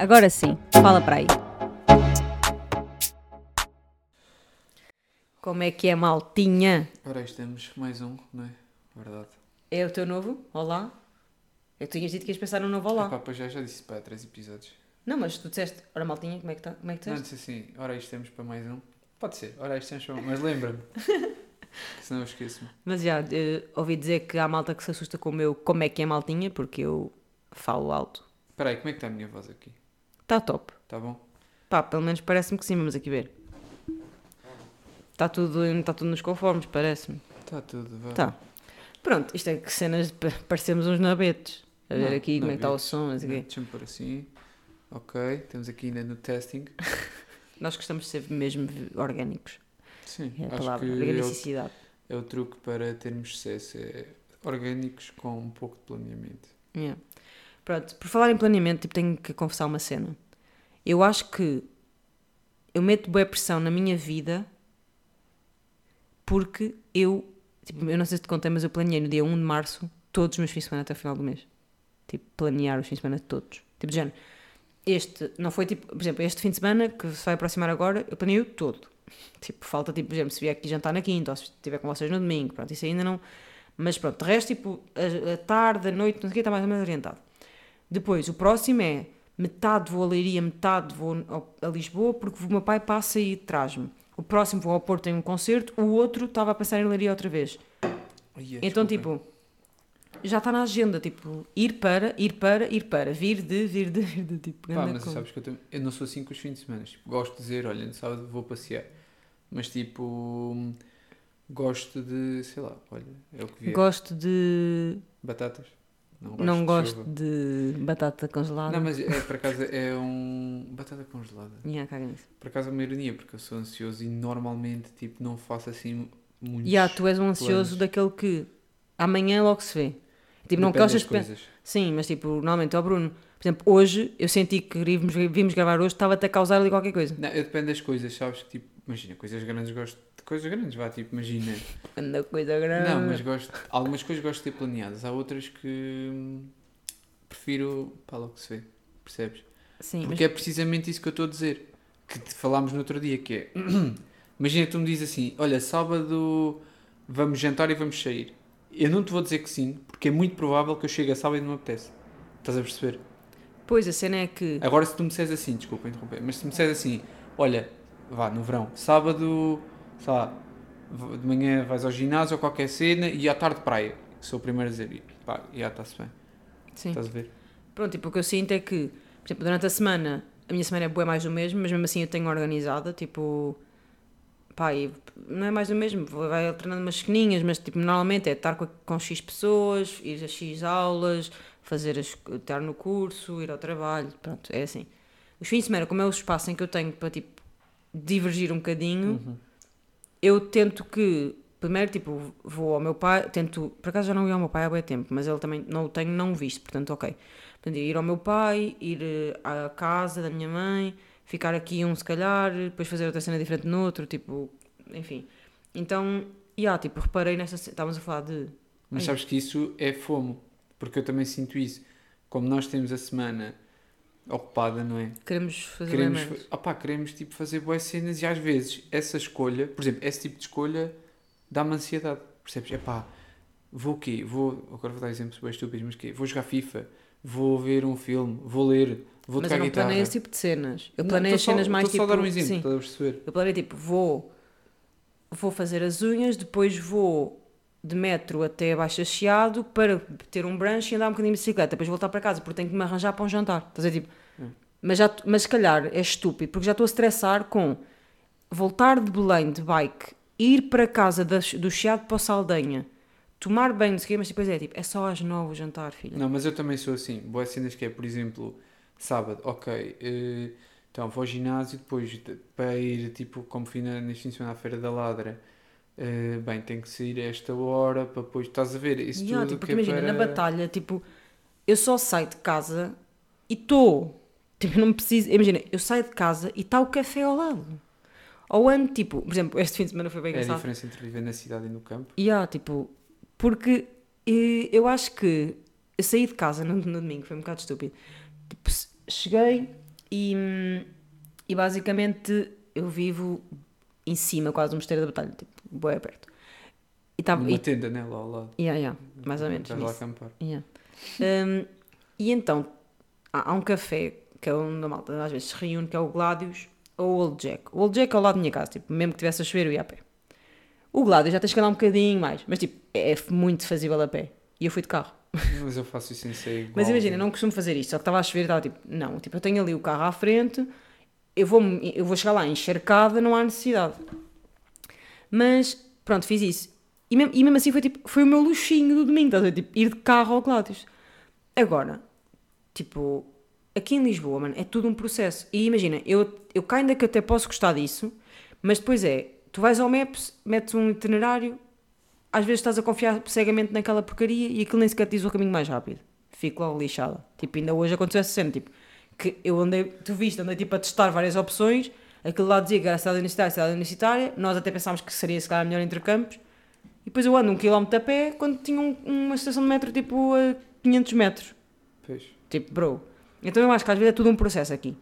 Agora sim, fala para aí. Como é que é, maltinha? Ora, aí estamos mais um, não é? Verdade. É o teu novo? Olá? Eu tinhas dito que ias pensar no novo olá. Epá, pois já, já disse para três episódios. Não, mas tu disseste, ora maltinha, como é que, tá? como é que Não, disseste? disse assim, ora, aí estamos para mais um. Pode ser, ora, aí estamos para Mas lembra-me. que senão eu esqueço-me. Mas já, eh, ouvi dizer que há malta que se assusta com o meu como é que é maltinha, porque eu falo alto. Espera aí, como é que está a minha voz aqui? Está top. Está bom? Pá, pelo menos parece-me que sim, vamos aqui ver. Está tudo, está tudo nos conformes, parece-me. Está tudo, vá. Tá. Pronto, isto é que cenas de pa- parecemos uns nabetes. A ver Não, aqui como é que está o som, não sei o quê. Deixa-me pôr assim. Ok, estamos aqui ainda no testing. Nós gostamos de ser mesmo orgânicos. Sim, É a acho palavra, que é o, organicidade. é o truque para termos sucesso. É orgânicos com um pouco de planeamento. Yeah. Pronto, por falar em planeamento, tipo, tenho que confessar uma cena. Eu acho que eu meto boa pressão na minha vida porque eu, tipo, eu não sei se te contei, mas eu planeei no dia 1 de março todos os meus fins de semana até o final do mês. Tipo, planear os fins de semana todos. Tipo, de género, este, não foi tipo, por exemplo, este fim de semana que se vai aproximar agora, eu planeei todo. Tipo, falta, tipo, por exemplo, se vier aqui jantar na quinta ou se estiver com vocês no domingo, pronto, isso ainda não. Mas pronto, de resto, tipo, a, a tarde, a noite, não sei o que, está mais ou menos orientado. Depois, o próximo é metade vou a Leiria, metade vou a Lisboa, porque o meu pai passa e traz-me. O próximo vou ao Porto, tem um concerto, o outro estava a pensar em Leiria outra vez. É, Então, desculpem. tipo, já está na agenda, tipo, ir para, ir para, ir para, vir de, vir de, vir de, tipo, Pá, mas com- sabes que eu, também- eu não sou assim com os fins de semana. Tipo, gosto de dizer, olha, no sábado vou passear. Mas tipo, gosto de, sei lá, olha, é o que vier. Gosto de. Batatas? Não não de gosto de batata congelada. Não, mas é, por acaso é um. Batata congelada. Yeah, caga nisso. Por acaso é uma ironia, porque eu sou ansioso e normalmente tipo, não faço assim muitos. Yeah, tu és um ansioso planos. daquele que amanhã logo se vê. Tipo, não gostas de. Sim, mas tipo, normalmente, ó Bruno, por exemplo, hoje eu senti que vimos, vimos gravar hoje, estava-te a causar ali qualquer coisa. Não, eu depende das coisas, sabes? Tipo, imagina, coisas grandes gosto coisas grandes, vá, tipo, imagina. Anda coisa grande. Não, mas gosto. Algumas coisas gosto de ter planeadas, há outras que hum, prefiro para logo se vê, percebes? Sim, Porque é precisamente isso que eu estou a dizer. Que te falámos no outro dia, que é. imagina que tu me dizes assim: olha, sábado vamos jantar e vamos sair. Eu não te vou dizer que sim, porque é muito provável que eu chegue a sábado e não me apetece. Estás a perceber? mas, pois a cena é que. Agora, se tu me disseres assim, desculpa interromper, mas se me disseres assim: olha, vá no verão, sábado, sei lá, de manhã vais ao ginásio ou qualquer cena e à tarde praia. Sou o primeiro a dizer: e, pá, já está-se bem. Sim. Estás a ver? Pronto, tipo, o que eu sinto é que, por exemplo, durante a semana, a minha semana é boa mais do mesmo, mas mesmo assim eu tenho organizada, tipo, pá, e não é mais do mesmo, vai alternando umas esquininhas, mas tipo, normalmente é estar com, com X pessoas, ir a X aulas, fazer as, estar no curso, ir ao trabalho, pronto, é assim. Os fins de semana, como é o espaço em que eu tenho para, tipo, divergir um bocadinho, Uhum. Eu tento que, primeiro, tipo, vou ao meu pai, tento, por acaso já não ia ao meu pai há bem tempo, mas ele também não o tenho não visto, portanto, ok. Portanto, ir ao meu pai, ir eh, à casa da minha mãe, ficar aqui um se calhar, depois fazer outra cena diferente no outro, tipo, enfim. Então, e yeah, tipo, reparei nesta, ce- estávamos a falar de, Mas sabes que isso é fomo, porque eu também sinto isso. Como nós temos a semana ocupada, não é? queremos fazer Queremos, fa- opá, queremos tipo, fazer boas cenas e às vezes essa escolha, por exemplo, esse tipo de escolha dá-me ansiedade. Percebes? Epá, vou o quê? Vou, agora vou dar exemplos bem estúpidos, mas quê? Vou jogar FIFA, vou ver um filme, vou ler, vou Mas tocar eu não guitarra. planeio esse tipo de cenas. Eu planeio as cenas só, mais tipo. só a dar um exemplo, sim. estás a perceber? Eu planei tipo, vou, vou fazer as unhas, depois vou de metro até Baixa Chiado para ter um brunch e andar um bocadinho de bicicleta, depois voltar para casa porque tenho que me arranjar para um jantar. Estás a ver? Tipo. Mas, já, mas se calhar é estúpido porque já estou a estressar com voltar de Belém de bike, ir para casa da- do Chiado para o Saldanha, tomar banho, não sei o quê, mas depois é tipo, é só às nove o jantar, filha. Não, mas eu também sou assim. Boas cenas que é, por exemplo, sábado, ok, eh, então vou ao ginásio, depois de- para ir, tipo, como fui na, de semana à Feira da Ladra, eh, bem, tenho que sair a esta hora para depois, estás a ver? Isso Yeah, tudo tipo, que é imagina, para... na batalha, tipo, eu só saio de casa e estou. Tipo, não preciso. Imagina, eu saio de casa e está o café ao lado. Ou ando, tipo, por exemplo, este fim de semana foi bem É a engraçado. diferença entre viver na cidade e no campo. E há, tipo, porque eh, eu acho que eu saí de casa no, no domingo, foi um bocado estúpido. Tipo, cheguei, E, e basicamente eu vivo em cima, quase do Mosteiro da Batalha, tipo, bem perto. E tava, Numa e, tenda, né? Lá ao lado. yeah, yeah, mais ou menos. Estás lá acampar. Yeah. Um, e então, há, há um café que é onde a malta às vezes se reúne, que é o Gladius ou o Old Jack. O Old Jack é ao lado da minha casa, tipo, mesmo que tivesse a chover, eu ia a pé. O Gladius já tens que andar um bocadinho mais, mas tipo, é muito fazível a pé. E eu fui de carro. Mas eu faço isso sem ser igual. Mas imagina, eu não costumo fazer isto, só que estava a chover e estava tipo, não, tipo, eu tenho ali o carro à frente, eu vou, eu vou chegar lá encharcada, não há necessidade. Mas, pronto, fiz isso. E mesmo, e mesmo assim foi, tipo, foi o meu luxinho do domingo, estás a ver? Tipo, ir de carro ao Gladius. Agora, tipo, aqui em Lisboa, mano, é tudo um processo. E imagina, eu, eu cá ainda que até posso gostar disso, mas depois é, tu vais ao Maps, metes um itinerário, às vezes estás a confiar cegamente naquela porcaria e aquilo nem sequer te diz o caminho mais rápido. Fico logo lixada. Tipo, ainda hoje aconteceu essa cena, tipo, que eu andei, tu viste, andei tipo a testar várias opções, aquilo lá dizia que era cidade universitária, cidade universitária, nós até pensámos que seria se calhar melhor entre campos, e depois eu ando um quilómetro a pé quando tinha um- uma estação de metro tipo a 500 metros. Pois. Tipo, bro. Então eu acho que às vezes é tudo um processo aqui.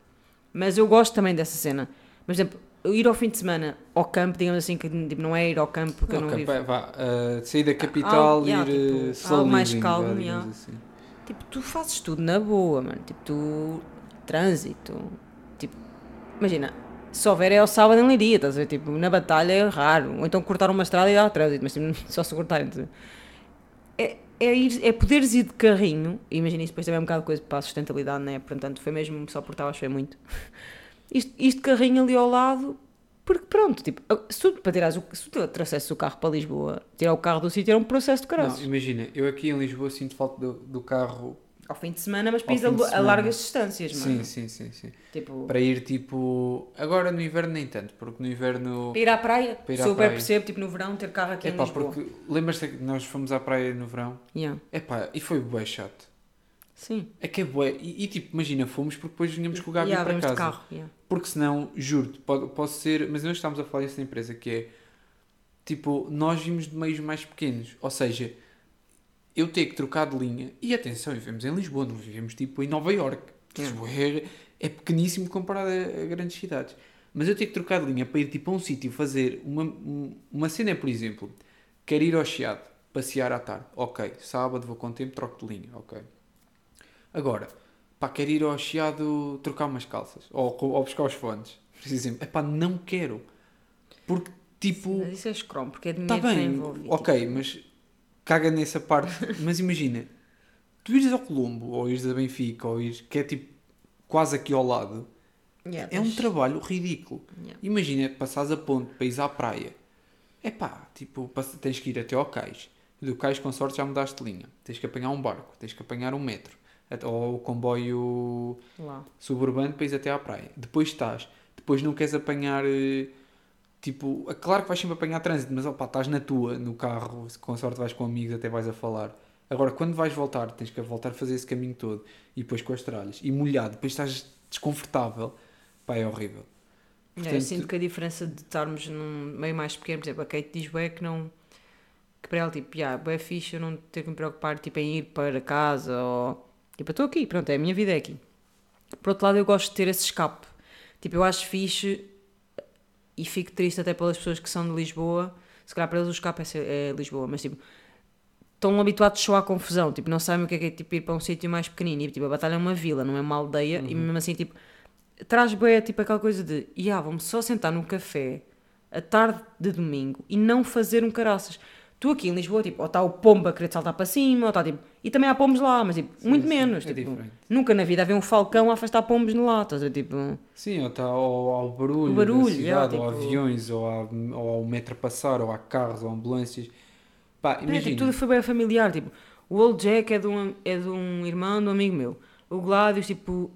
Mas eu gosto também dessa cena. Por exemplo, ir ao fim de semana ao campo, digamos assim, que tipo, não é ir ao campo porque eu não Ok, vivo. pá, vá, ah, sair da capital e yeah, ir tipo, uh, slow algo mais living, calmo, vá, yeah. assim. Tipo, tu fazes tudo na boa, mano. Tipo, tu. Trânsito. Tipo, imagina, se houver é ao sábado em Leiria, estás a ver? Tipo, na batalha é raro. Ou então cortar uma estrada e dar trânsito, mas tipo, só se a ver? É, é, ir, é poderes ir de carrinho. Imagina isso depois também é um bocado coisa para a sustentabilidade, né? Portanto, foi mesmo só por estava a chover muito. Isto, isto de carrinho ali ao lado. Porque pronto, tipo, se tu, para tirares o, se tu trouxesses o carro para Lisboa, tirar o carro do sítio era um processo de Não, caralho. imagina, eu aqui em Lisboa sinto falta do, do carro. Ao fim de semana, mas fim de a, largas distâncias, mano. Sim, sim, sim, sim. Tipo, Para ir tipo. Agora no inverno nem tanto, porque no inverno. Para ir à praia, Para ir à super praia. percebo, tipo no verão, ter carro aqui É em pá, Lisboa. porque lembras-te que nós fomos à praia no verão? Yeah. É pá, e foi bué chato. Sim. É que é bué. E, e, tipo, imagina, fomos porque depois vinhamos com o Gabi Yeah, para casa. de carro. yeah. Porque senão, juro-te, posso ser. Mas nós estamos a falar disso na empresa, que é. Tipo, nós vimos de meios mais pequenos. Ou seja, eu ter que trocar de linha. E atenção, vivemos em Lisboa, não vivemos tipo em Nova York. Lisboa é, é pequeníssimo comparado a, a grandes cidades. Mas eu ter que trocar de linha para ir tipo a um sítio fazer uma, um- uma cena, por exemplo, quero ir ao Chiado, passear à tarde. Ok, sábado vou com tempo, troco de linha. Ok. Agora, pá, quero ir ao Chiado trocar umas calças ou, ou buscar os fones, por exemplo. É pá, não quero. Porque, tipo, Mas isso é escromo, porque é está dinheiro está bem, envolvido. ok, mas caga nessa parte. mas imagina, tu ires ao Colombo ou ires a Benfica ou ires, que é tipo quase aqui ao lado, Yeah, é um tens- trabalho ridículo. Yeah. Imagina, passares a ponte para à praia. É pá, tipo, tens que ir até ao cais. Do cais, com sorte, já mudaste de linha. Tens que apanhar um barco, tens que apanhar um metro. Ou o comboio Lá. suburbano para ir até à praia. Depois estás. Depois não queres apanhar. Tipo, é claro que vais sempre apanhar trânsito, mas opá, estás na tua, no carro, com sorte vais com amigos, até vais a falar. Agora, quando vais voltar, tens que voltar a fazer esse caminho todo e depois com as tralhas e molhado, depois estás desconfortável, pá, é horrível. Eu Portanto- sinto que a diferença de estarmos num meio mais pequeno, por exemplo, a Kate diz bué que não. Que para ela, tipo, yeah, bué fixe eu não ter que me preocupar tipo, em ir para casa ou. Tipo, eu estou aqui, pronto, é a minha vida é aqui. Por outro lado, eu gosto de ter esse escape. Tipo, eu acho fixe e fico triste até pelas pessoas que são de Lisboa. Se calhar para eles o escape é, é Lisboa, mas tipo, estão habituados só à confusão. Tipo, não sabem o que é, que é tipo, ir para um sítio mais pequenino. E, tipo, a batalha é uma vila, não é uma aldeia. E mesmo assim, tipo, traz bem tipo aquela coisa de, yeah, vamos só sentar num café a tarde de domingo e não fazer um caraças. Tu aqui em Lisboa, tipo, ou está o pombo a querer saltar para cima, ou está tipo. E também há pombos lá, mas tipo, muito sim, menos. é tipo, diferente. nunca na vida havia um falcão a afastar pombos no lá, estás a tipo. Sim, ou está ao, ao barulho, barulho, da cidade, yeah, ou tipo- aviões, ou, a, ou ao metro a passar, ou há carros, ou ambulâncias. Pá, É, tipo, imagina. tudo foi bem familiar. Tipo, o Old Jack é de, um, é de um irmão de um amigo meu. O Gladius, tipo,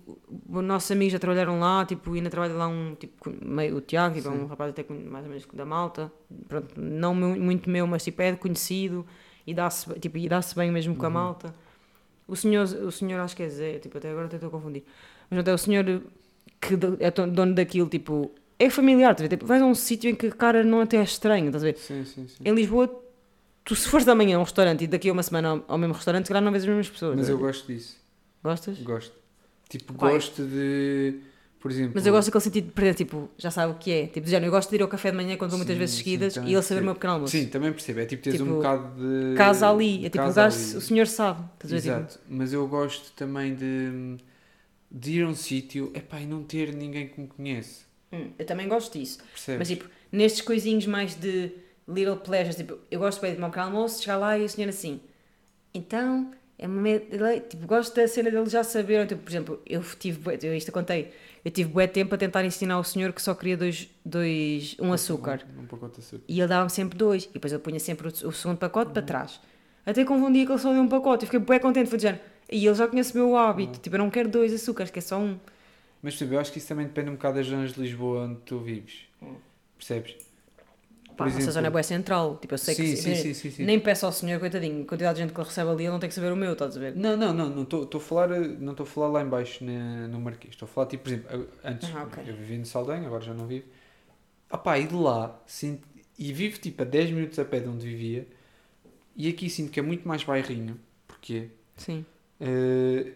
os nossos amigos já trabalharam lá, tipo, ainda trabalha lá um, tipo, meio, o Tiago, tipo, é um rapaz até mais ou menos da malta. Pronto, não mu- muito meu, mas tipo, é conhecido e dá-se tipo, e dá-se bem mesmo Uhum. com a malta. O senhor, o senhor acho que é Zé, tipo, até agora até estou a confundir. Mas até o senhor que é dono daquilo, tipo, é familiar, ver? Tipo, vais a um sítio em que cara não até é estranho, estás a ver? Sim, sim, sim. Em Lisboa, tu se fores amanhã a um restaurante e daqui a uma semana ao, ao mesmo restaurante, se calhar não vês as mesmas pessoas. Mas não eu gosto disso. Gostas? Gosto. Tipo, Vai. gosto de. Por exemplo. Mas eu gosto daquele sentido de perder, tipo, já sabe o que é. Tipo, género, eu gosto de ir ao café de manhã quando vou muitas Sim, vezes sim, seguidas também e ele saber o meu pequeno almoço. Sim, também percebo. É tipo teres Tipo, um bocado de. Casa ali. É tipo, o, gajo, o senhor sabe. Estás a ver? Tipo, Exato. Mas eu gosto também de, de ir a um sítio epá, e não ter ninguém que me conhece. hum, eu também gosto disso. Percebes? Mas tipo, nestes coisinhos mais de little pleasures, tipo, eu gosto bem de tomar um almoço, chegar lá e o senhor assim, então, é uma me- ele- tipo, gosto da cena dele já saber, ou, tipo, por exemplo, eu tive, eu isto eu contei, eu tive bué tempo a tentar ensinar ao senhor que só queria dois, dois um açúcar, Um, um pacote de açúcar. e ele dava-me sempre dois, e depois eu punha sempre o, o segundo pacote para trás. Até que houve um dia que ele só deu um pacote, e fiquei bué contente, foi dizendo, e ele já conhece o meu hábito, tipo, eu não quero dois açúcares, que é só um. Mas percebe, eu acho que isso também depende um bocado das zonas de Lisboa onde tu vives. Hum. Percebes? Pá, a nossa zona é bué central, tipo, eu sei sim, que... sim, sim, sim, sim. Nem peço ao senhor, coitadinho, a quantidade de gente que ele recebe ali, ele não tem que saber o meu, estás a ver? Não, não, não, não estou a falar, não estou a falar lá em baixo na- no Marquês. Estou a falar tipo, por exemplo, antes Ah, ok. eu vivia no Saldanha, agora já não vivo. Ah pá, e de lá sinto, e vivo tipo a 10 minutos a pé de onde vivia. E aqui sinto que é muito mais bairrinho. Porquê? Sim. Eh,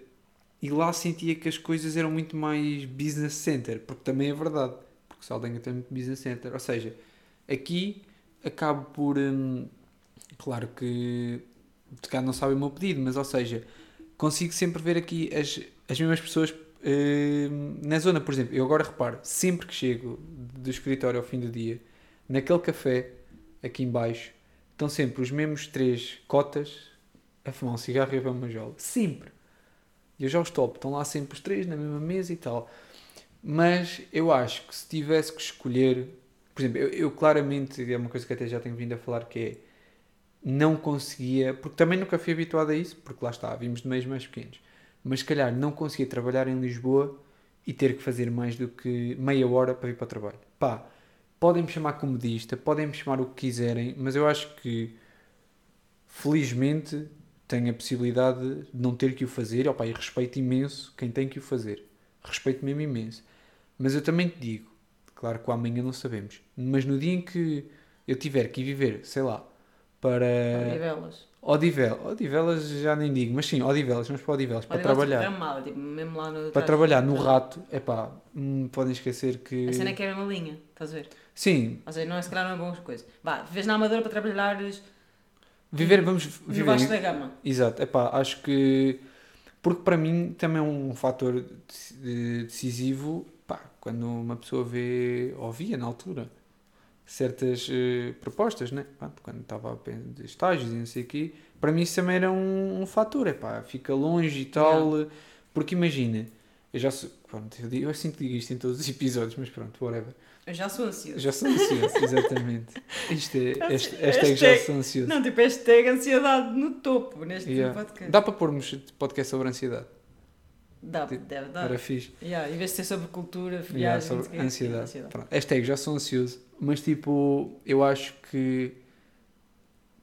e lá sentia que as coisas eram muito mais business center, porque também é verdade, porque Saldanha tem muito business center. Ou seja, aqui acabo por. hum, claro que de cá não sabem o meu pedido, mas ou seja, consigo sempre ver aqui as, as mesmas pessoas hum, na zona. Por exemplo, eu agora reparo, sempre que chego do escritório ao fim do dia, naquele café aqui em baixo, estão sempre os mesmos três cotas a fumar um cigarro e a beber uma jola. Sempre. E eu já os topo. Estão lá sempre os três na mesma mesa e tal. Mas eu acho que se tivesse que escolher... Por exemplo, eu, eu claramente... É uma coisa que até já tenho vindo a falar que é... Não conseguia... Porque também nunca fui habituado a isso. Porque lá está, vimos de meios mais pequenos. Mas se calhar não conseguia trabalhar em Lisboa e ter que fazer mais do que meia hora para vir para o trabalho. Pá, podem-me chamar comedista, podem-me chamar o que quiserem, mas eu acho que felizmente tenho a possibilidade de não ter que o fazer. Opa, e respeito imenso quem tem que o fazer. Respeito mesmo imenso. Mas eu também te digo, claro que o amanhã não sabemos, mas no dia em que eu tiver que ir viver, sei lá, para Odivelas. Odivelas, Odivelas já nem digo, mas sim, Odivelas, vamos para Odivelas, para trabalhar. Tipo, gramada, tipo, mesmo lá no Para trabalhar no rato, é pá, podem esquecer que. A cena é que é uma linha, estás a ver? Sim, Ou seja, não é, se calhar não é boas coisas. Vá, vês na Amadora para trabalhares viver, vamos viver. baixo em- da gama. Exato, é pá, acho que. Porque para mim também é um fator dec- de- decisivo, quando uma pessoa vê, ou via na altura, certas eh, propostas, né? Quando estava a pensar de estágios e não sei o quê, para mim isso também era um, um fator, é pá, fica longe e tal, eh, porque imagina, eu já sou, pronto, eu, digo, eu sinto que digo isto em todos os episódios, mas pronto, whatever. Eu já sou ansioso. Já sou ansioso, exatamente. Isto é, sei. hashtag já Hashtag- sou ansioso. Não, tipo, hashtag ansiedade no topo neste Yeah. podcast. Dá para pormos podcast sobre ansiedade, Dá, deve dar. era fixe. Yeah, em vez de ser sobre cultura, Yeah, viagens, sobre não quê, ansiedade. Pronto, hashtag já sou ansioso, mas tipo, eu acho que,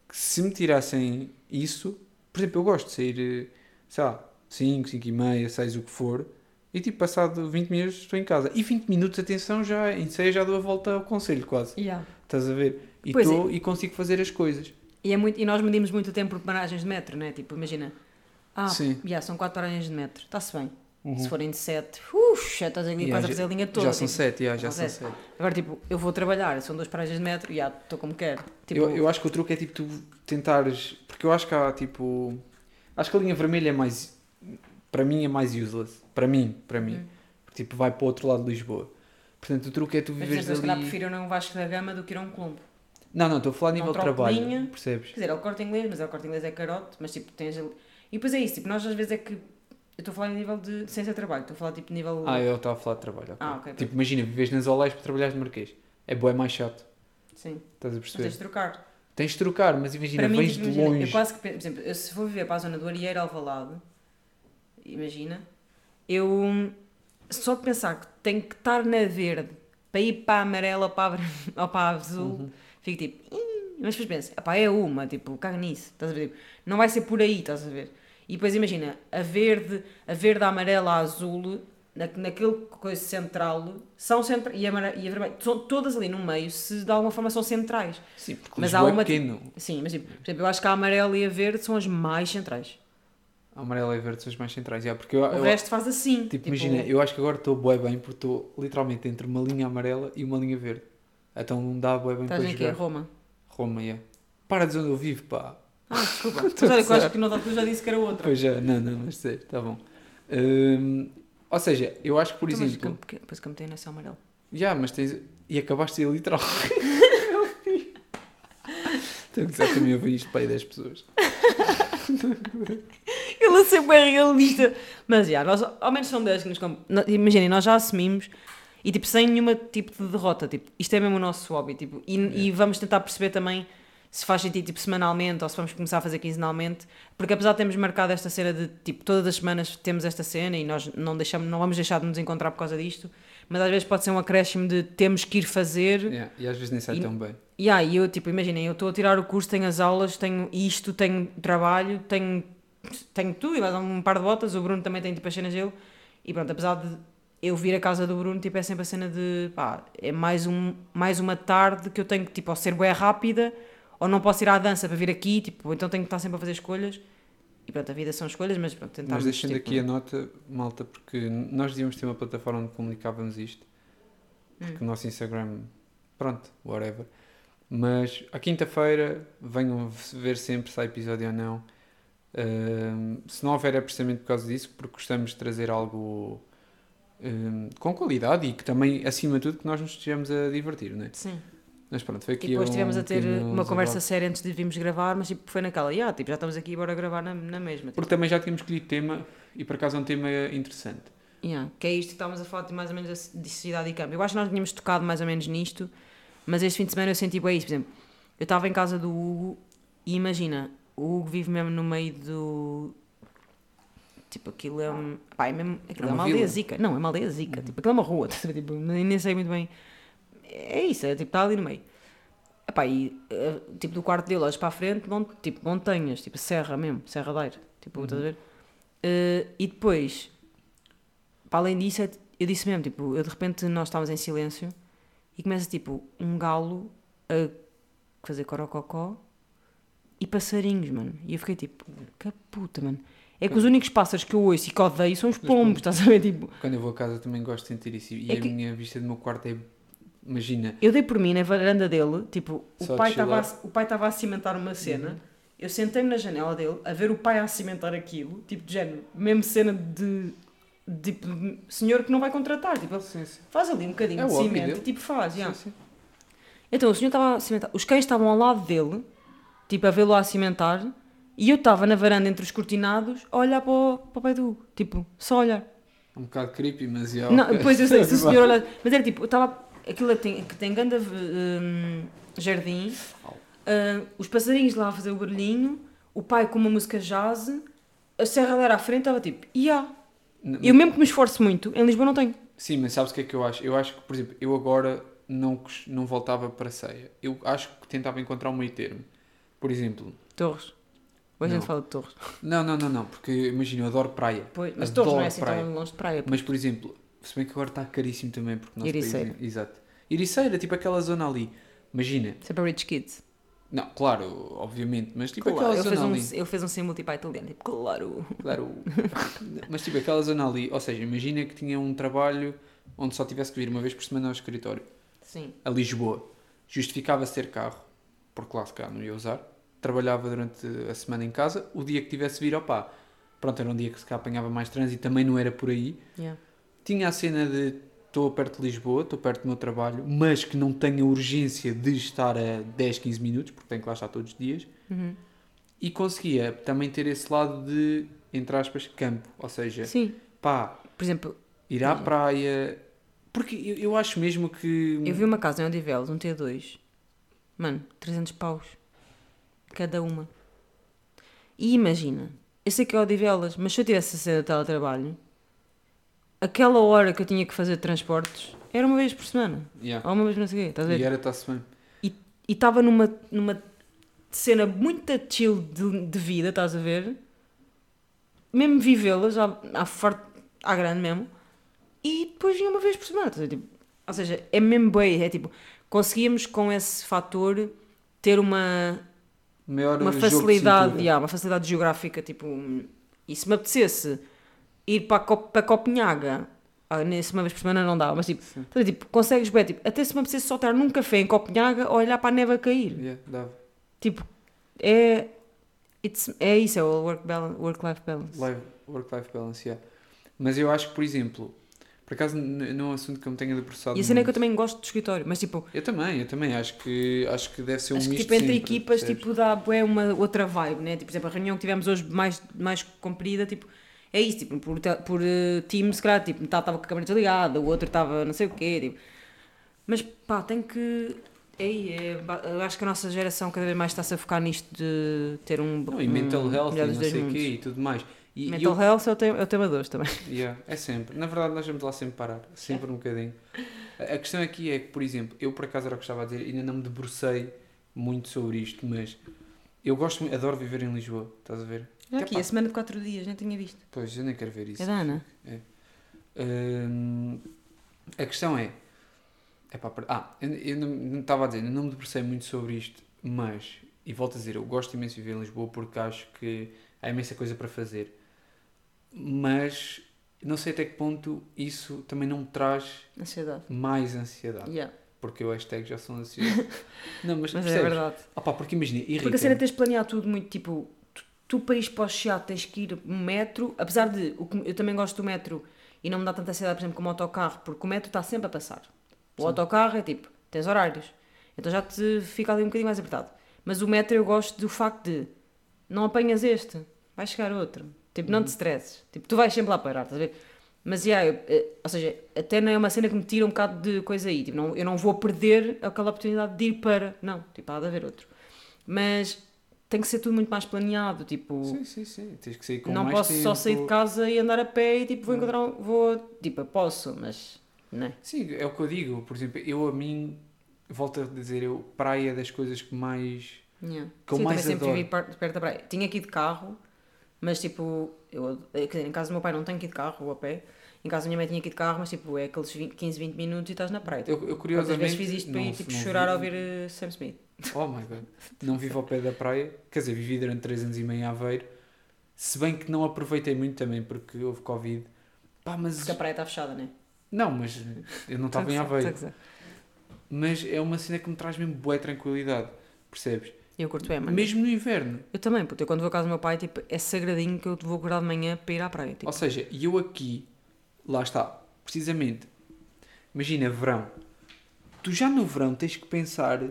que se me tirassem isso, por exemplo, eu gosto de sair, eh, sei lá, 5, 5 e meia, 6, o que for, e tipo, passado 20 minutos estou em casa. E 20 minutos, atenção, já em ceia já dou a volta ao conselho quase. Yeah. Estás a ver? E, tô, e consigo fazer as coisas. E, é muito, e nós medimos muito o tempo por paragens de metro, né? Tipo, imagina. Ah, Sim. yeah, são 4 paragens de metro. Está-se bem. Uhum. Se forem de 7, ux, já estás ali quase a já- fazer a linha toda. já são tipo. 7, já, já são são 7. Agora, tipo, eu vou trabalhar, são duas paragens de metro e já estou como quero. Tipo, eu, eu acho que o truque é tipo tu tentares. Porque eu acho que há tipo. Acho que a linha vermelha é mais. Para mim é mais useless. Para mim, para mim. Uhum. Porque tipo vai para o outro lado de Lisboa. Portanto, o truque é tu Mas, viveres exemplo, eu se calhar ali. prefiro ir a um Vasco da Gama do que ir a um Colombo. Não, não, estou a falar a Não nível de trabalho. linha. Percebes? Quer dizer, é o corte inglês, mas é o corte inglês é carote, mas tipo, tens ali. E depois é isso, tipo, nós às vezes é que. Eu estou a falar em nível de ciência de trabalho, estou a falar tipo nível. Ah, eu estava a falar de trabalho. ok. Ah, ok, Tipo, imagina, vives nas Olés para trabalhares no Marquês. É boa, é mais chato. Sim, Estás a mas perceber? tens de trocar. Tens de trocar, mas imagina, mim, vens tipo, de imagina, eu longe. quase que, por exemplo, eu se for viver para a zona do Arieiro Alvalade, imagina, eu só de pensar que tenho que estar na verde para ir para a amarela ou para a, ou para a azul, Uhum. fico tipo, mas depois penso, "Epá, é uma, tipo, caga nisso, estás a ver? Tipo, não vai ser por aí, estás a ver? E depois imagina, a verde, a verde, a amarela, a azul, na, naquele coisa central, são centrais, e a, e a vermelha, são todas ali no meio, se de alguma forma são centrais. Sim, porque Mas Lisboa há uma- é pequeno. Sim, mas tipo, por exemplo, eu acho que a amarela e a verde são as mais centrais. Amarelo e verde são os mais centrais. Yeah, porque eu, O eu- resto faz assim. tipo, imagina, eu acho que agora estou bué bem porque estou literalmente entre uma linha amarela e uma linha verde. Então não dá bué bem Estás para em quê? jogar. Roma. Roma, yeah. Para de onde eu vivo, pá. Ah, desculpa. Mas olha, que eu acho que dá, eu já disse que era outra. Pois já, não, não, mas sério, tá bom. Hum, ou seja, eu acho que, por Então, mas exemplo. Campo- Depois Campo nesse amarelo. Já, mas tens. E acabaste de ser literal. Tenho que dizer também ouvir isto para aí 10 pessoas. Ele é sempre é realista. Mas, já, nós, ao menos são 10 que nos... Imaginem, nós já assumimos e, tipo, sem nenhuma tipo de derrota. Tipo, isto é mesmo o nosso hobby. Tipo, e, e vamos tentar perceber também se faz sentido, tipo, semanalmente ou se vamos começar a fazer quinzenalmente. Porque apesar de termos marcado esta cena de, tipo, todas as semanas temos esta cena e nós não, deixamos, não vamos deixar de nos encontrar por causa disto. Mas às vezes pode ser um acréscimo de temos que ir fazer Yeah, e às vezes nem sai E- tão bem. e aí eu, tipo, imaginem, eu estou a tirar o curso, tenho as aulas, tenho isto, tenho trabalho, tenho, tenho tudo, e mais um par de botas, o Bruno também tem tipo as cenas dele, e pronto, apesar de eu vir a casa do Bruno, tipo, é sempre a cena de, pá, é mais, um, mais uma tarde que eu tenho que, tipo, ou ser bué rápida, ou não posso ir à dança para vir aqui, tipo, então tenho que estar sempre a fazer escolhas, e pronto, a vida são escolhas, mas pronto, tentar Mas deixando aqui a nota, malta, porque nós devíamos ter uma plataforma onde comunicávamos isto. Porque Hum. o nosso Instagram, pronto, whatever. Mas à quinta-feira venham ver sempre se há episódio ou não. Ahm, se não houver é precisamente por causa disso, porque gostamos de trazer algo ahm, com qualidade e que também, acima de tudo, que nós nos estejamos a divertir, não é? Sim. Mas pronto, foi aqui E depois um estivemos a ter uma conversa séria antes de virmos gravar, mas tipo, foi naquela, ah, tipo, já estamos aqui, bora gravar na, na mesma. tipo. Porque também já tínhamos escolhido tema e por acaso é um tema interessante. Yeah, que é isto que estávamos a falar de mais ou menos de cidade e campo. Eu acho que nós tínhamos tocado mais ou menos nisto, mas este fim de semana eu senti bem isso. Por exemplo, eu estava em casa do Hugo e imagina, o Hugo vive mesmo no meio do. Tipo, aquilo é um. Pá, é mesmo. Aquilo É é uma uma aldeia zica. Não, é uma aldeia zica. Tipo, aquilo é uma rua. Tipo, nem nem sei muito bem. É isso, é tipo, está ali no meio. Epá, e eh, tipo do quarto dele, olhas para a frente, mon- tipo montanhas, tipo serra mesmo, serra de aire. Tipo, estás a ver? Eh, e depois, para além disso, é- eu disse mesmo, tipo, eu, de repente nós estávamos em silêncio e começa tipo um galo a fazer corococó e passarinhos, mano. E eu fiquei tipo, que puta, mano. É que os únicos pássaros que eu ouço e que odeio são os pombos, estás a ver? Tipo, Quando eu vou a casa também gosto de sentir isso. E É a que- minha vista do meu quarto é. Imagina, eu dei por mim na varanda dele, tipo, o pai, Uhum. estava a, o pai estava a cimentar uma cena, eu sentei-me na janela dele a ver o pai a cimentar aquilo, tipo, de género, mesmo cena de, tipo, senhor que não vai contratar, tipo, ele sim, sim. faz ali um bocadinho É de cimento, dele. tipo, faz, já. Sim, sim. Então o senhor estava a cimentar, os cães estavam ao lado dele, tipo, a vê-lo a cimentar, e eu estava na varanda entre os cortinados a olhar para o, para o pai do Hugo, tipo, só olhar. Um bocado creepy, mas já. Não, depois eu sei, se o senhor olhar. Mas era tipo, eu estava. Aquilo é que tem, que tem ganda hum, jardim, hum, os passarinhos lá a fazer o barulhinho, o pai com uma música jazz, a serra era à frente, estava tipo, ia. N- Eu mesmo que me esforço muito, em Lisboa não tenho. Sim, mas sabes o que é que eu acho? Eu acho que, por exemplo, eu agora não, não voltava para a ceia. Eu acho que tentava encontrar um meio termo. Por exemplo, Torres. Hoje a gente fala de Torres. não, não, não, não, porque imagina, eu adoro praia. Pois, mas Adoro Torres não é assim praia. tão longe de praia. Mas, por exemplo, se bem que agora está caríssimo também, porque nosso Ericeira. país. é- Exato. Ericeira, tipo aquela zona ali. Imagina, Sempre Rich Kids. não, claro, obviamente, mas tipo Claro, aquela zona um, ali. ele fez um símbolo tipo à italiana. Tipo, claro. Claro. Mas tipo, aquela zona ali, ou seja, imagina que tinha um trabalho onde só tivesse que vir uma vez por semana ao escritório, Sim. a Lisboa. Justificava-se ter carro, porque lá se cá não ia usar. Trabalhava durante a semana em casa, o dia que tivesse vir ao pá. Pronto, era um dia que se cá apanhava mais trânsito, também não era por aí. Yeah. Tinha a cena de estou perto de Lisboa, estou perto do meu trabalho, mas que não tenho a urgência de estar a 10, 15 minutos, porque tenho que lá estar todos os dias. Uhum. E conseguia também ter esse lado de, entre aspas, campo. Ou seja, Sim. pá, Por exemplo, ir à praia. Porque eu, eu acho mesmo que. Eu vi uma casa em Odivelos, um T2. Mano, 300 paus. Cada uma. E imagina, eu sei que é Odivelas, mas se eu tivesse a ser de teletrabalho, aquela hora que eu tinha que fazer transportes era uma vez por semana. Yeah. Ou uma vez por não sei o quê, estás a ver? E era está-se bem. E estava numa, numa cena muito chill de, de vida, estás a ver? Mesmo vivê-las à, à, forte, à grande mesmo. E depois vinha uma vez por semana. estás a ver? Tipo, ou seja, é mesmo bem. É tipo, conseguíamos com esse fator ter uma, Maior uma facilidade, yeah, uma facilidade geográfica, tipo, E se me apetecesse ir para, Cop para Copenhaga, ah, nesse uma vez por semana não dá, mas tipo, então, tipo consegues ver, tipo, até se me apetecesse só estar num café em Copenhaga ou olhar para a neve a cair. Yeah. Tipo, é. é isso, é o work balance- work-life balance. Life- Work-life balance, yeah. Mas eu acho que, por exemplo, por acaso não é um assunto que eu me tenha debruçado E a cena é que eu também gosto do escritório, mas tipo, Eu também, eu também. Acho que, acho que deve ser um acho que misto tipo, entre sempre, equipas percebes? tipo, dá bué, uma outra vibe, né? Tipo, por exemplo, a reunião que tivemos hoje mais, mais comprida, tipo, é isso, tipo, por, por eh, time, se calhar, tipo, metade estava com a câmera desligada, o outro estava não sei o quê, tipo. Mas pá, tem que. Aí, é, eu acho que a nossa geração cada vez mais está-se a focar nisto de ter um. Não, e um mental health e não sei o quê e tudo mais. E, Mental eu- health é o, tema, é o tema 2 também. Yeah, é sempre. Na verdade, nós vamos lá sempre parar. Sempre um bocadinho. A questão aqui é que, por exemplo, eu por acaso era o que estava a dizer, ainda não me debrucei muito sobre isto, mas eu gosto adoro viver em Lisboa, estás a ver? Olha aqui, Epá. a semana de 4 dias, nem tinha visto. Pois, eu nem quero ver isso. É da Ana. Hum, a questão é. epá, per- ah, eu, eu não, não estava a dizer, não me debrucei muito sobre isto, mas, e volto a dizer, eu gosto imenso de viver em Lisboa porque acho que há imensa coisa para fazer. Mas não sei até que ponto isso também não me traz Ansiedade. mais ansiedade. Yeah. Porque eu hashtag já sou ansioso. não, mas, Mas é verdade. Pá, porque imagina, irrita Porque a cena é tens de planear tudo muito, tipo, tu, para ir para o Chiado tens que ir um metro, apesar de, eu também gosto do metro e não me dá tanta ansiedade, por exemplo, como o autocarro, porque o metro está sempre a passar. O Sim. autocarro é tipo, tens horários, então já te fica ali um bocadinho mais apertado. Mas o metro eu gosto do facto de, não apanhas este, vai chegar outro. Tipo, não te stresses. Tipo, tu vais sempre lá parar, estás a ver? Mas, yeah, eu, eh, ou seja, até não é uma cena que me tira um bocado de coisa aí. Tipo, não, eu não vou perder aquela oportunidade de ir para. Não, tipo, há de haver outro. Mas tem que ser tudo muito mais planeado. Tipo, Sim, sim, sim. Tens que sair com não mais posso só sair de tempo. casa e andar a pé e tipo, vou encontrar um. Vou. Tipo, eu posso, mas. Não é? Sim, é o que eu digo. Por exemplo, eu a mim, volto a dizer, eu, praia é das coisas que mais. Yeah. Que eu Sim, mais também sempre adoro. vivi perto da praia. Tinha aqui de carro, mas tipo, eu, quer dizer, em casa do meu pai não tenho ir de carro ou a pé. Em casa da minha mãe tinha ir de carro, mas tipo, é aqueles 20, 15, 20 minutos e estás na praia. Eu, eu curiosamente. vezes fiz isto para ir tipo, chorar a vivo- ouvir eh, Sam Smith? Oh my god. Não vivo ao pé da praia. Quer dizer, vivi durante 3 anos e meio em Aveiro. Se bem que não aproveitei muito também porque houve Covid. Pá, mas. Porque a praia está fechada, não é? Não, mas eu não estava em a Aveiro. gozar. Mas é uma cena que me traz mesmo boa tranquilidade. Percebes? Eu curto bem, mano. Mesmo no inverno. Eu também, puto. Eu quando vou à casa do meu pai, tipo, é sagradinho que eu vou acordar de manhã para ir à praia. Tipo, Ou seja, e eu aqui, lá está, precisamente, imagina verão. Tu já no verão tens que pensar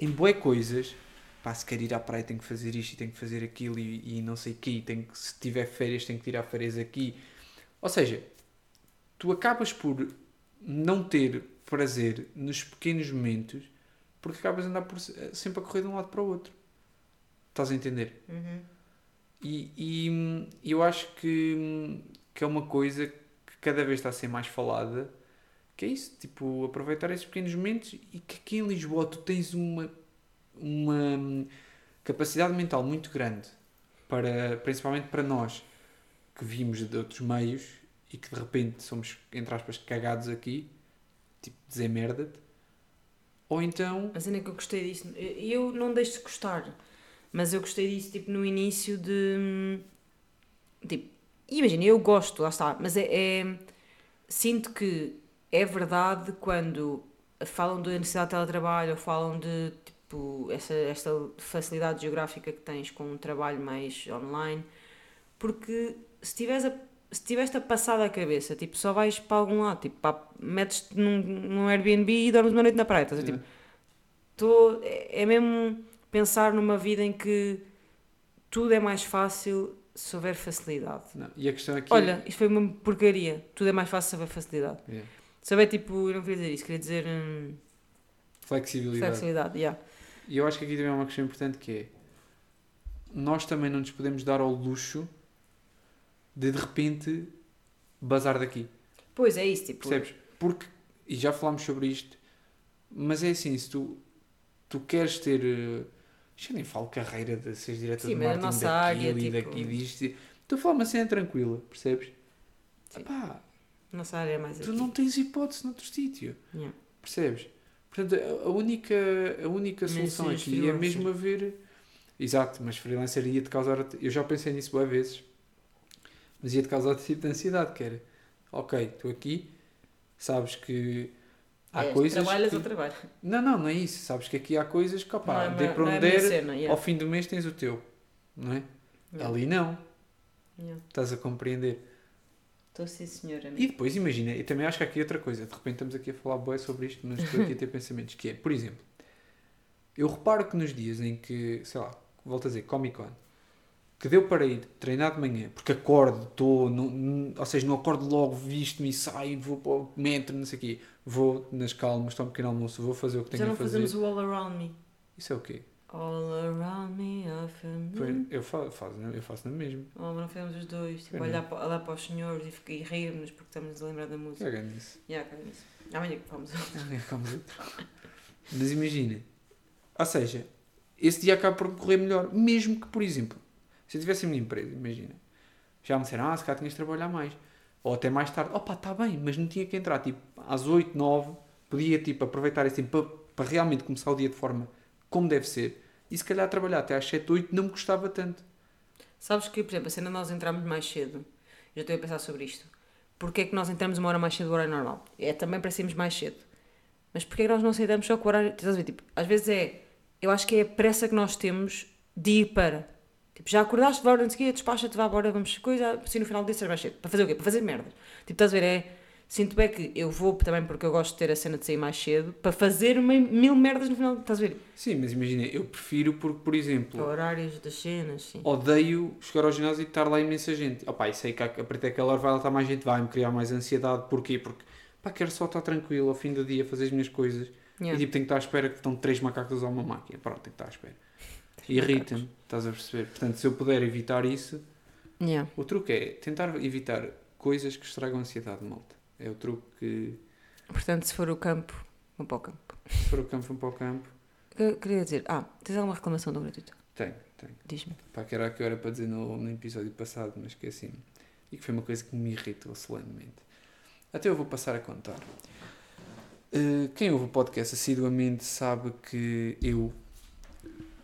em boé coisas. Pá, se quer ir à praia tenho que fazer isto e tenho que fazer aquilo e, e não sei o quê. Tenho que, se tiver férias tenho que tirar férias aqui. Ou seja, tu acabas por não ter prazer nos pequenos momentos porque acabas a andar por, sempre a correr de um lado para o outro. Estás a entender? Uhum. E, e, hum, eu acho que, hum, que é uma coisa que cada vez está a ser mais falada, que é isso, tipo, aproveitar esses pequenos momentos e que aqui em Lisboa tu tens uma, uma hum, capacidade mental muito grande, para, principalmente para nós que vimos de outros meios e que de repente somos, entre aspas, cagados aqui, tipo, dizer merda-te, ou então, A cena é que eu gostei disso. Eu não deixo de gostar, mas eu gostei disso tipo no início de. hum, Tipo, imagina, eu gosto, lá está, mas é, é- Sinto que é verdade quando falam da necessidade de teletrabalho ou falam de tipo essa, esta facilidade geográfica que tens com um trabalho mais online, porque se tiveres a se tiveste a passar da cabeça, tipo, só vais para algum lado, tipo, pá, metes-te num, num Airbnb e dormes uma noite na praia, estás ver? Tipo, tô, é, é mesmo pensar numa vida em que tudo é mais fácil se houver facilidade. não, e a questão aqui... Olha, isto foi uma porcaria. Tudo é mais fácil se houver facilidade. Yeah. Houver tipo, eu não queria dizer isso, queria dizer hum, Flexibilidade. flexibilidade. Yeah. E eu acho que aqui também é uma questão importante que é nós também não nos podemos dar ao luxo de de repente bazar daqui. Pois é isso, tipo. Percebes? Porque, e já falámos sobre isto, mas é assim, se tu, tu queres ter. eh, Já nem falo carreira de seres diretor Sim, de a marketing daquilo área, e tipo- daqui disto. Estou a falar uma cena tranquila, percebes? Sim. Epá, Nossa área é mais tu aqui. não tens hipótese noutro sítio. Yeah. Percebes? Portanto, a única, a única solução aqui é mesmo haver. Exato, mas freelancer ia te causar. Eu já pensei nisso boas vezes. Mas ia-te causar outro tipo de ansiedade, que era, ok, estou aqui, sabes que há É, coisas Trabalhas que... ou trabalho? Não, não, não é isso. Sabes que aqui há coisas que, opá, é uma- para é onde der, yeah. ao fim do mês tens o teu, não é? Yeah. Ali não, Yeah. estás a compreender. Estou sim, senhora. E depois, imagina, eu também acho que há aqui outra coisa. De repente estamos aqui a falar bué sobre isto, mas estou aqui a ter pensamentos. Que é, por exemplo, eu reparo que nos dias em que, sei lá, volto a dizer, Comic Con, que deu para ir treinar de manhã, porque acordo, estou, não- não- ou seja, não acordo logo, visto-me e saio, vou para o metro, não sei o quê. Vou nas calmas, tomo um pequeno almoço, vou fazer o que tenho Já não a fazer. fazemos o All Around Me. Isso é o quê? All Around Me, of a Pois, moon. Eu faço, eu faço na mesma. Oh, não fizemos os dois. Tipo, olhar, para, olhar para os senhores e, e rir-nos porque estamos a lembrar da música. Caga nisso. Yeah, cara, isso. Amanhã que vamos. Ah, vamos outro. Mas imagina, ou seja, esse dia acaba por correr melhor, mesmo que, por exemplo, se eu tivesse a minha empresa, imagina, já me disseram, ah, se calhar tinhas de trabalhar mais, ou até mais tarde, opa, está bem, mas não tinha que entrar, tipo, às 8, 9, podia, tipo, aproveitar esse tempo para, para realmente começar o dia de forma como deve ser, e se calhar trabalhar até às 7, 8 não me custava tanto. Sabes que, por exemplo, a cena de nós entrarmos mais cedo, já estou a pensar sobre isto. Porquê é que nós entramos uma hora mais cedo do horário normal? É também para sairmos mais cedo. Mas porquê é que nós não saímos só com o horário. Estás a ver? Tipo, às vezes é. Eu acho que é a pressa que nós temos de ir para. Tipo, já acordaste, vai, não sei o quê, despacha-te, vá, bora, vamos coisa, assim no final do dia mais cedo. Para fazer o quê? Para fazer merdas. Tipo, estás a ver? É. Sinto bem que eu vou também porque eu gosto de ter a cena de sair mais cedo para fazer uma- mil merdas no final. Estás a ver? Sim, mas imagina, eu prefiro porque, por exemplo, Horários das cenas, sim. odeio chegar ao ginásio e estar lá imensa gente. Opá, e sei que a partir daquela hora vai lá estar mais gente, vai-me criar mais ansiedade. Porquê? Porque pá, quero só estar tranquilo ao fim do dia, fazer as minhas coisas. Yeah. E tipo, tenho que estar à espera que estão três macacos a usar uma máquina. Pronto, tenho que estar à espera. Irrita-me, estás a perceber? Portanto, se eu puder evitar isso, Yeah. o truque é tentar evitar coisas que estragam a ansiedade, malta. É o truque que, Portanto, se for o campo, vou para o campo. se for o campo, vão para o campo. Eu queria dizer, ah, tens alguma reclamação do gratuito? Tenho, tenho. Diz-me. Pá, que era o que eu era para dizer no, no episódio passado, mas esqueci-me. E que foi uma coisa que me irritou solenemente. Até eu vou passar a contar. Uh, quem ouve o podcast assiduamente sabe que eu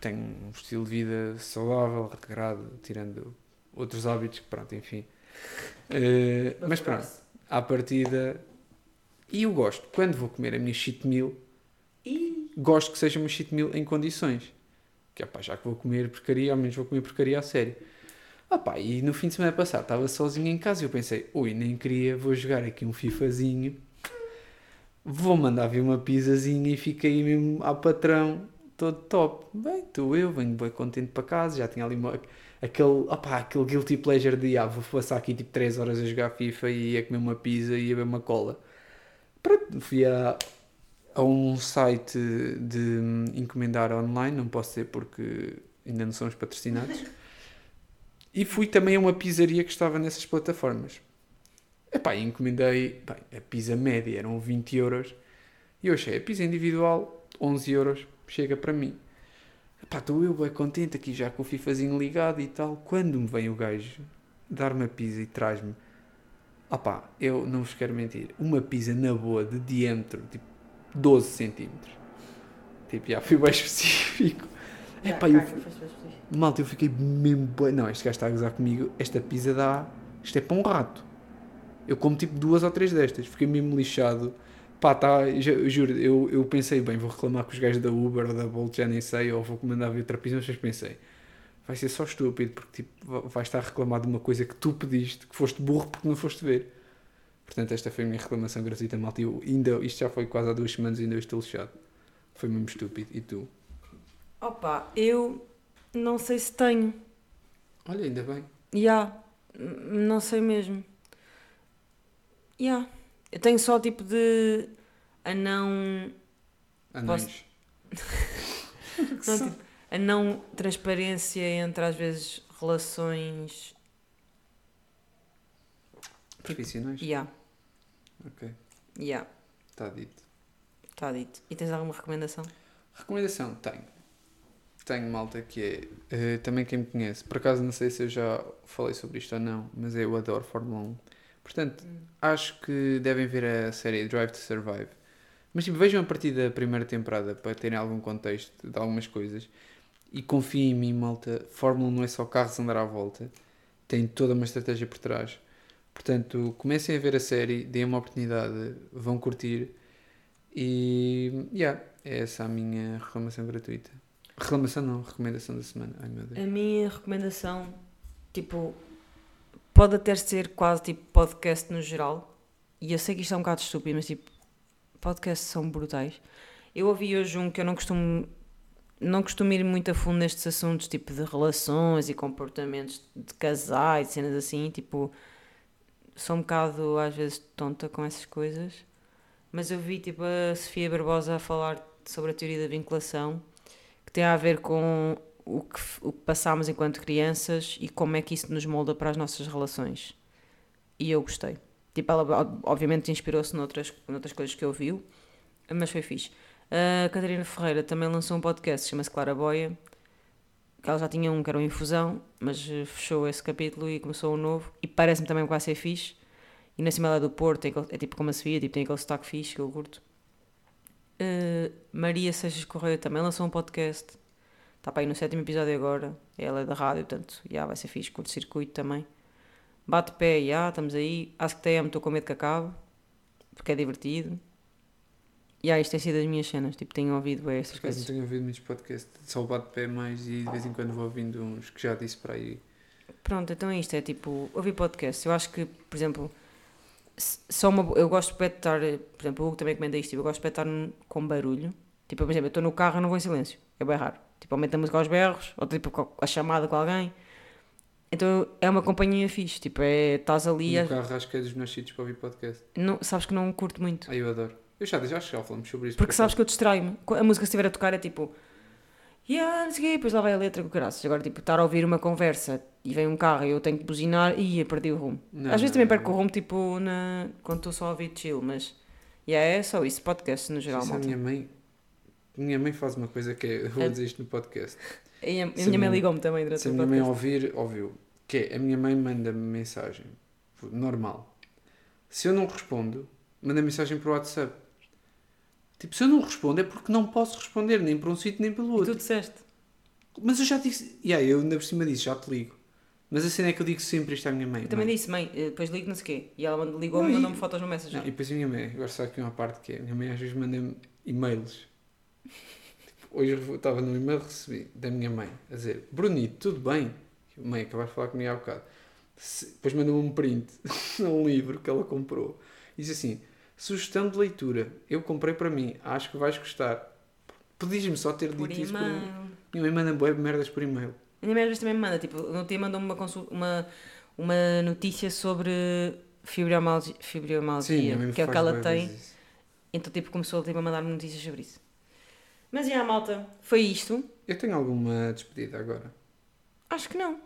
tenho um estilo de vida saudável, regrado, tirando outros hábitos, que pronto, enfim. Uh, mas pronto, à partida. E eu gosto, quando vou comer a minha cheat meal, gosto que seja uma cheat meal em condições. Que é já que vou comer porcaria, ao menos vou comer porcaria a sério. Ah e no fim de semana passado estava sozinho em casa e eu pensei, ui, nem queria, vou jogar aqui um FIFAzinho, vou mandar vir uma pizzazinha e fiquei mesmo ao patrão, todo top. Bem, estou eu, venho bem contente para casa, já tinha ali uma, aquele, opá, aquele guilty pleasure de, ah, vou passar aqui tipo 3 horas a jogar FIFA e ia comer uma pizza e ia beber uma cola. Pronto, fui a, a um site de hum, encomendar online, não posso ser porque ainda não somos patrocinados. E fui também a uma pizzaria que estava nessas plataformas. Epá, e encomendei, bem, a pizza média eram 20 euros. E eu achei, a pizza individual, 11 euros, chega para mim. Epá, estou eu bem contente aqui já com o FIFAzinho ligado e tal. Quando me vem o gajo dar-me a pizza e traz-me, opá, eu não vos quero mentir, uma pizza na boa, de diâmetro, tipo 12 centímetros. Tipo, já fui bem específico. Epá, eu, Malta, eu fiquei mesmo. bué- Não, este gajo está a gozar comigo. Esta pizza dá. Isto é para um rato. Eu como tipo duas ou três destas. Fiquei mesmo lixado. Pá, tá. já- Eu juro, eu, eu pensei, bem, vou reclamar com os gajos da Uber ou da Bolt, já nem sei, ou vou mandar vir outra pizza, mas pensei. Vai ser só estúpido, porque tipo, va- vais estar a reclamar de uma coisa que tu pediste, que foste burro porque não foste ver. Portanto, esta foi a minha reclamação gratuita, malta. Eu ainda, isto já foi quase há duas semanas e ainda estou lixado. Foi mesmo estúpido. E tu? Opa, eu não sei se tenho. Olha, ainda bem. Ya, n- não sei mesmo. Ya. Eu tenho só tipo de a não, Anões. não tipo, a não transparência entre às vezes relações. Profissionais? Ya, Ok, ya, está dito. está dito. E tens alguma recomendação? Recomendação, tenho. Tenho malta que é. eh, também quem me conhece. Por acaso não sei se eu já falei sobre isto ou não, mas eu adoro Fórmula 1. Portanto, acho que devem ver a série Drive to Survive. Mas tipo, vejam a partir da primeira temporada para terem algum contexto de algumas coisas. E confiem em mim, malta. Fórmula 1 não é só carros andar à volta. tem toda uma estratégia por trás. Portanto, comecem a ver a série, deem uma oportunidade, vão curtir. E, yeah, é essa a minha reclamação gratuita. Reclamação não, recomendação da semana. Ai meu Deus. A minha recomendação, tipo, pode até ser quase tipo podcast no geral. E eu sei que isto é um bocado estúpido, mas tipo, podcasts são brutais. Eu ouvi hoje um que eu não costumo não costumo ir muito a fundo nestes assuntos, tipo de relações e comportamentos de casais, cenas assim, tipo, sou um bocado às vezes tonta com essas coisas, mas eu vi tipo a Sofia Barbosa a falar sobre a teoria da vinculação, que tem a ver com o que, o que passámos enquanto crianças e como é que isso nos molda para as nossas relações. E eu gostei. Tipo, ela obviamente inspirou-se noutras, noutras coisas que ouviu, mas foi fixe. A Catarina Ferreira também lançou um podcast, chama-se Clara Boia, que ela já tinha um que era uma infusão, mas eh, fechou esse capítulo e começou um novo, e parece-me também vai ser fixe. E na cima lá do Porto, é tipo como a Sofia, tipo, tem aquele sotaque fixe que eu curto. Uh, Maria Seixas Correia também lançou um podcast. Está para aí no sétimo episódio agora. Ela é da rádio, portanto, já vai ser fixe, curto circuito também. Bate pé, já, estamos aí. Acho que TM, estou com medo que acabe, porque é divertido. E yeah, isto tem sido as minhas cenas, tipo, tenho ouvido estas coisas. Não tenho ouvido muitos podcasts, só o bate-pé mais e de vez em quando vou ouvindo uns que já disse para aí. Pronto, então é isto, é tipo, ouvir podcasts. Eu acho que, por exemplo, só uma, eu gosto de estar, por exemplo, o Hugo também comenta isto, tipo, eu gosto de estar com barulho. Tipo, por exemplo, eu estou no carro e não vou em silêncio, é bem raro. Tipo, aumento a música aos berros, ou tipo, a chamada com alguém. Então é uma companhia fixe, tipo, é, estás ali... A... carro acho que é dos meus sítios para ouvir podcast. Não, sabes que não curto muito. Ah, eu adoro. Eu já, já, já falamos sobre isso. Porque sabes que eu distraio-me. A música se estiver a tocar é tipo. Yeah, não sei o quê, depois lá vai a letra com graças. Agora, tipo, estar a ouvir uma conversa e vem um carro e eu tenho que buzinar e ia perder o rumo. Não, Às vezes não, também perco não. o rumo, tipo, na... quando estou só a ouvir chill, mas. Yeah, é só isso, podcast no geral. Isso a minha mãe. Minha mãe faz uma coisa que é. Eu vou é. dizer isto no podcast. E a, a minha mãe ligou-me também durante se o podcast. Se a minha mãe ouvir, ouviu. Que é, a minha mãe manda-me mensagem. Normal. Se eu não respondo, manda mensagem para o WhatsApp. Tipo, se eu não respondo é porque não posso responder, nem para um sítio nem pelo outro. E tu disseste. Mas eu já disse. Yeah, eu ainda por cima disse, já te ligo. Mas a cena é que eu digo sempre isto à minha mãe. Eu também mãe. disse, mãe, eh, depois ligo não sei o quê. E ela ligou-me e mandou-me fotos no Messenger. Não, e depois a minha mãe, agora sabe aqui uma parte que é, a minha mãe às vezes manda-me e-mails. Hoje eu estava no e-mail recebi da minha mãe a dizer, Brunito, tudo bem? Mãe, acabaste de falar comigo há bocado. Depois mandou-me um print de um livro que ela comprou. E disse assim, Sugestão de leitura. Eu comprei para mim. Acho que vais gostar. Podias-me só ter por dito isso por. Minha mãe manda boé merdas por e-mail. A minha mãe também me manda. Tipo, no dia mandou-me uma, uma, uma notícia sobre fibromialgia, fibromialgia Sim, que é o que ela tem. Então, tipo, começou tipo, a mandar-me notícias sobre isso. Mas, já, malta, foi isto. Eu tenho alguma despedida agora? Acho que não.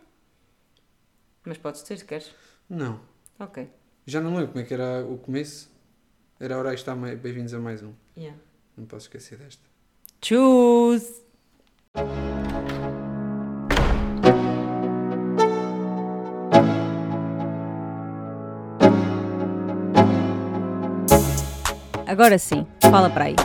Mas podes ter, se queres. Não. Ok. Já não lembro como é que era o começo. Era hora de estar bem-vindos a mais um. Yeah. Não posso esquecer desta. Tchus! Agora sim, fala para aí.